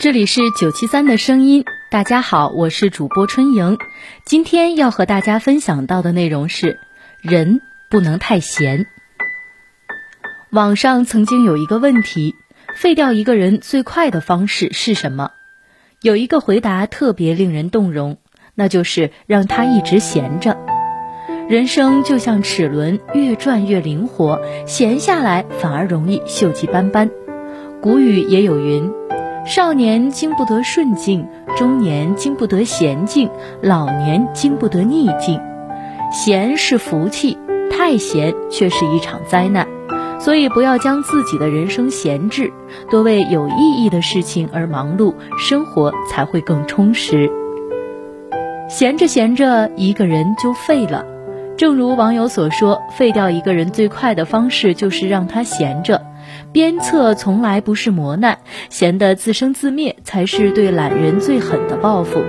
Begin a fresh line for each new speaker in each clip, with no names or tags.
这里是九七三的声音，大家好，我是主播春莹。今天要和大家分享到的内容是：人不能太闲。网上曾经有一个问题：废掉一个人最快的方式是什么？有一个回答特别令人动容，那就是让他一直闲着。人生就像齿轮，越转越灵活，闲下来反而容易锈迹斑斑。古语也有云。少年经不得顺境，中年经不得闲境，老年经不得逆境。闲是福气，太闲却是一场灾难。所以不要将自己的人生闲置，多为有意义的事情而忙碌，生活才会更充实。闲着闲着，一个人就废了。正如网友所说，废掉一个人最快的方式就是让他闲着。鞭策从来不是磨难，闲得自生自灭才是对懒人最狠的报复。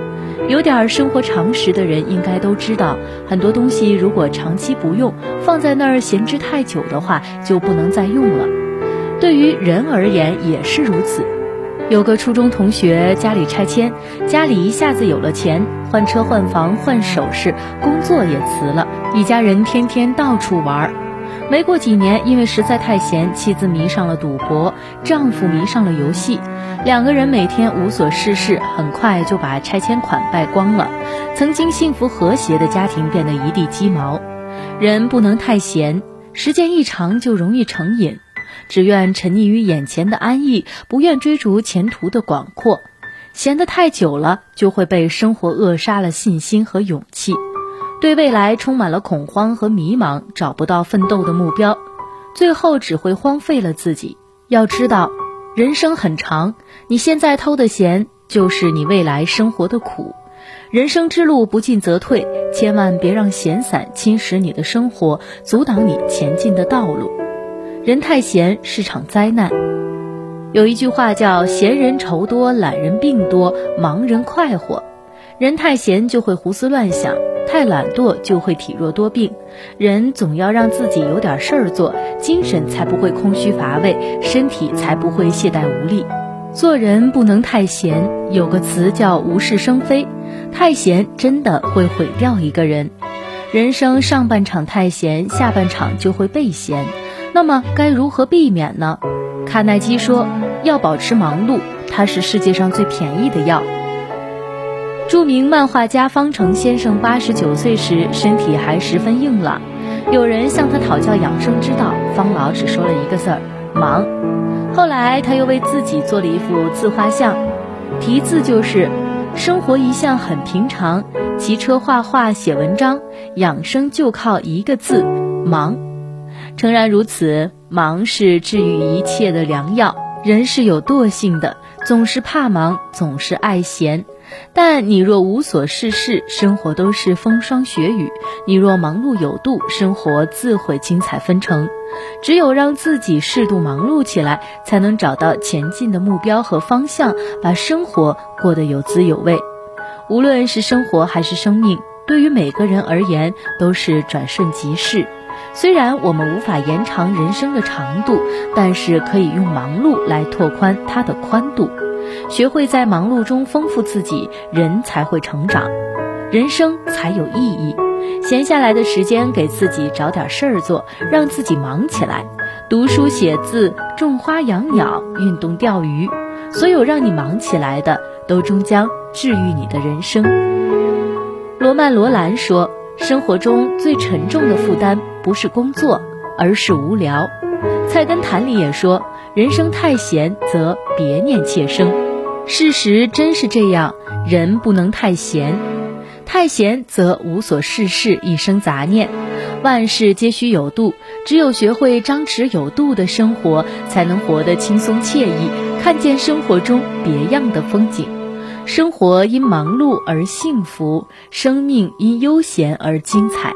有点生活常识的人应该都知道，很多东西如果长期不用，放在那儿闲置太久的话，就不能再用了。对于人而言也是如此。有个初中同学家里拆迁，家里一下子有了钱，换车换房换首饰，工作也辞了，一家人天天到处玩。没过几年，因为实在太闲，妻子迷上了赌博，丈夫迷上了游戏，两个人每天无所事事，很快就把拆迁款败光了。曾经幸福和谐的家庭变得一地鸡毛。人不能太闲，时间一长就容易成瘾，只愿沉溺于眼前的安逸，不愿追逐前途的广阔。闲得太久了，就会被生活扼杀了信心和勇气。对未来充满了恐慌和迷茫，找不到奋斗的目标，最后只会荒废了自己。要知道，人生很长，你现在偷的闲，就是你未来生活的苦。人生之路不进则退，千万别让闲散侵蚀你的生活，阻挡你前进的道路。人太闲是场灾难。有一句话叫“闲人愁多，懒人病多，忙人快活”。人太闲就会胡思乱想。太懒惰就会体弱多病，人总要让自己有点事儿做，精神才不会空虚乏味，身体才不会懈怠无力。做人不能太闲，有个词叫无事生非，太闲真的会毁掉一个人。人生上半场太闲，下半场就会被闲。那么该如何避免呢？卡耐基说，要保持忙碌，它是世界上最便宜的药。著名漫画家方成先生八十九岁时，身体还十分硬朗。有人向他讨教养生之道，方老只说了一个字儿：忙。后来他又为自己做了一幅自画像，题字就是“生活一向很平常，骑车、画画、写文章，养生就靠一个字：忙。”诚然如此，忙是治愈一切的良药。人是有惰性的，总是怕忙，总是爱闲。但你若无所事事，生活都是风霜雪雨；你若忙碌有度，生活自会精彩纷呈。只有让自己适度忙碌起来，才能找到前进的目标和方向，把生活过得有滋有味。无论是生活还是生命，对于每个人而言都是转瞬即逝。虽然我们无法延长人生的长度，但是可以用忙碌来拓宽它的宽度。学会在忙碌中丰富自己，人才会成长，人生才有意义。闲下来的时间，给自己找点事儿做，让自己忙起来，读书写字、种花养鸟、运动钓鱼，所有让你忙起来的，都终将治愈你的人生。罗曼·罗兰说：“生活中最沉重的负担，不是工作，而是无聊。”菜根谭里也说。人生太闲，则别念妾生。事实真是这样，人不能太闲。太闲则无所事事，一生杂念。万事皆须有度，只有学会张弛有度的生活，才能活得轻松惬意，看见生活中别样的风景。生活因忙碌而幸福，生命因悠闲而精彩。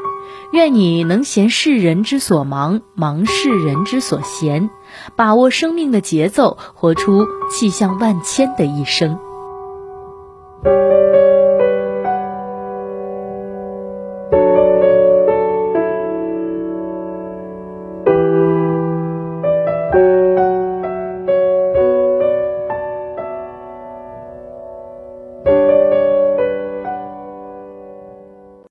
愿你能闲世人之所忙，忙世人之所闲，把握生命的节奏，活出气象万千的一生。